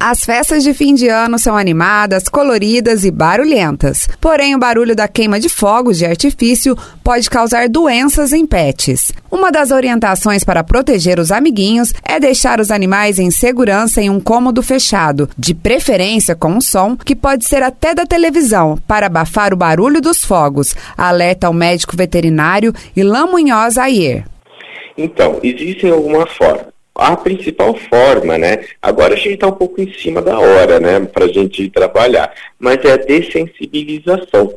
As festas de fim de ano são animadas, coloridas e barulhentas. Porém, o barulho da queima de fogos de artifício pode causar doenças em pets. Uma das orientações para proteger os amiguinhos é deixar os animais em segurança em um cômodo fechado, de preferência com um som que pode ser até da televisão, para abafar o barulho dos fogos, alerta o médico veterinário Ilan Munhoz Ayer. Então, existem algumas formas. A principal forma, né? Agora a gente está um pouco em cima da hora, né? Para a gente trabalhar, mas é a dessensibilização,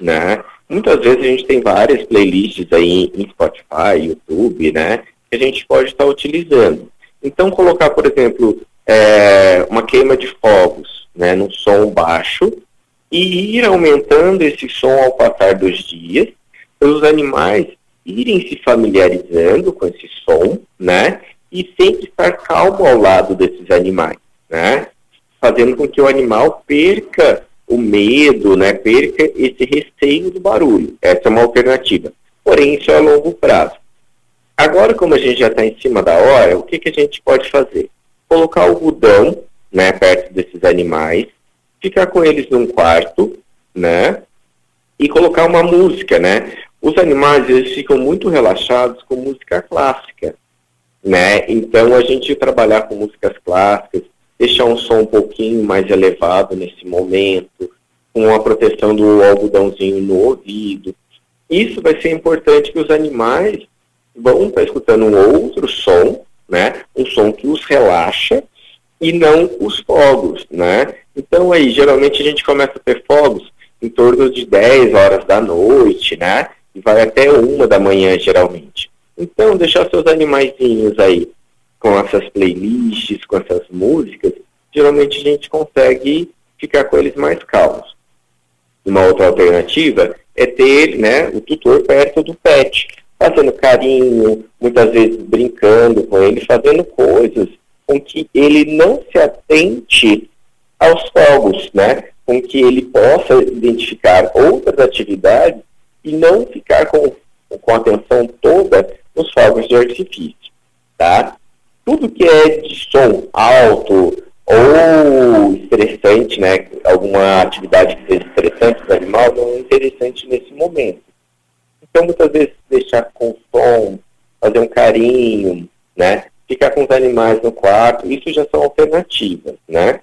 né? Muitas vezes a gente tem várias playlists aí em Spotify, YouTube, né? Que a gente pode estar tá utilizando. Então, colocar, por exemplo, é, uma queima de fogos, né? No som baixo e ir aumentando esse som ao passar dos dias, os animais irem se familiarizando com esse som, né? E sempre estar calmo ao lado desses animais, né? Fazendo com que o animal perca o medo, né? Perca esse receio do barulho. Essa é uma alternativa. Porém, isso é a longo prazo. Agora, como a gente já está em cima da hora, o que, que a gente pode fazer? Colocar algodão, né? Perto desses animais, ficar com eles num quarto, né? E colocar uma música, né? Os animais eles ficam muito relaxados com música clássica, né? Então a gente trabalhar com músicas clássicas, deixar um som um pouquinho mais elevado nesse momento, com a proteção do algodãozinho no ouvido. Isso vai ser importante que os animais vão estar escutando um outro som, né? Um som que os relaxa e não os fogos, né? Então aí geralmente a gente começa a ter fogos em torno de 10 horas da noite, né? e vai até uma da manhã geralmente. Então, deixar seus animaizinhos aí com essas playlists, com essas músicas, geralmente a gente consegue ficar com eles mais calmos. Uma outra alternativa é ter né, o tutor perto do pet, fazendo carinho, muitas vezes brincando com ele, fazendo coisas com que ele não se atente aos fogos, né? com que ele possa identificar outras atividades e não ficar com, com a atenção toda nos fogos de artifício, tá? Tudo que é de som alto ou estressante, né, alguma atividade que seja estressante para o animal, não é interessante nesse momento. Então, muitas vezes, deixar com som, fazer um carinho, né, ficar com os animais no quarto, isso já são alternativas, né?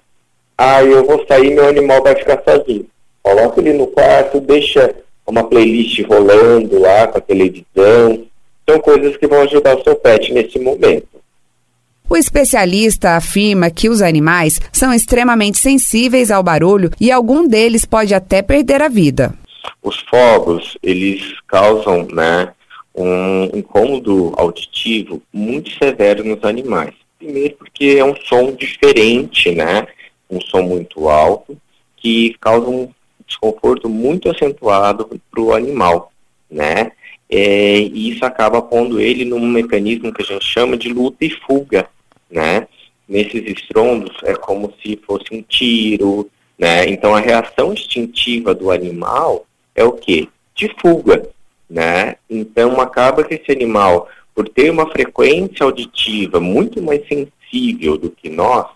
Ah, eu vou sair, meu animal vai ficar sozinho. Coloca ele no quarto, deixa uma playlist rolando lá com a televisão. São coisas que vão ajudar o seu pet nesse momento. O especialista afirma que os animais são extremamente sensíveis ao barulho e algum deles pode até perder a vida. Os fogos, eles causam, né, um incômodo auditivo muito severo nos animais. Primeiro porque é um som diferente, né, um som muito alto, que causa um desconforto muito acentuado para o animal, né? É, e isso acaba pondo ele num mecanismo que a gente chama de luta e fuga, né? Nesses estrondos é como se fosse um tiro, né? Então a reação instintiva do animal é o quê? De fuga, né? Então acaba que esse animal, por ter uma frequência auditiva muito mais sensível do que nós,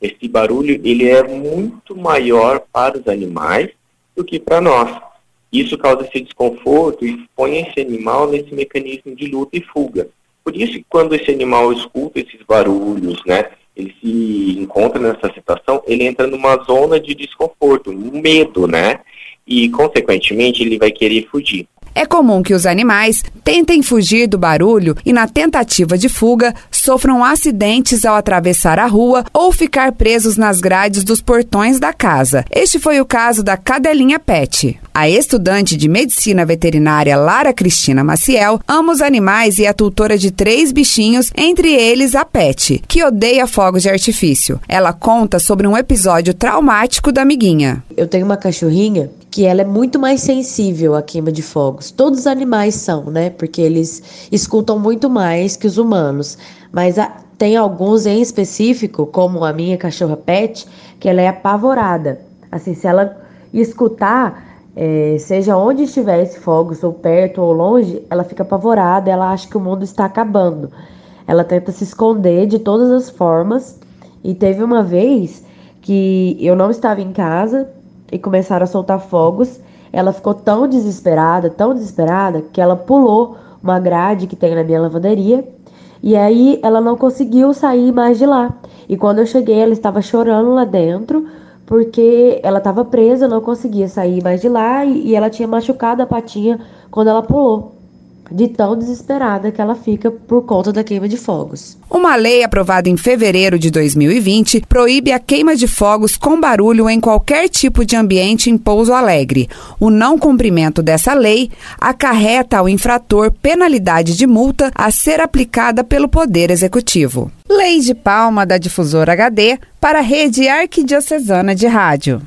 esse barulho ele é muito maior para os animais do que para nós. Isso causa esse desconforto e põe esse animal nesse mecanismo de luta e fuga. Por isso que quando esse animal escuta esses barulhos, né, ele se encontra nessa situação, ele entra numa zona de desconforto, um medo, né? E, consequentemente, ele vai querer fugir. É comum que os animais tentem fugir do barulho e, na tentativa de fuga, sofram acidentes ao atravessar a rua ou ficar presos nas grades dos portões da casa. Este foi o caso da cadelinha Pet. A estudante de medicina veterinária Lara Cristina Maciel ama os animais e é tutora de três bichinhos, entre eles a Pet, que odeia fogos de artifício. Ela conta sobre um episódio traumático da amiguinha. Eu tenho uma cachorrinha que ela é muito mais sensível à queima de fogos. Todos os animais são, né? Porque eles escutam muito mais que os humanos. Mas a, tem alguns em específico, como a minha cachorra Pet, que ela é apavorada. Assim, se ela escutar, é, seja onde estiver esse fogos, ou perto ou longe, ela fica apavorada, ela acha que o mundo está acabando. Ela tenta se esconder de todas as formas E teve uma vez que eu não estava em casa e começaram a soltar fogos. Ela ficou tão desesperada, tão desesperada, que ela pulou uma grade que tem na minha lavanderia. E aí ela não conseguiu sair mais de lá. E quando eu cheguei, ela estava chorando lá dentro, porque ela estava presa, não conseguia sair mais de lá e, ela tinha machucado a patinha quando ela pulou de tão desesperada que ela fica por conta da queima de fogos. Uma lei aprovada em fevereiro de 2020 proíbe a queima de fogos com barulho em qualquer tipo de ambiente em Pouso Alegre. O não cumprimento dessa lei acarreta ao infrator penalidade de multa a ser aplicada pelo Poder Executivo. Lei de Palma da Difusora HD para a Rede Arquidiocesana de Rádio.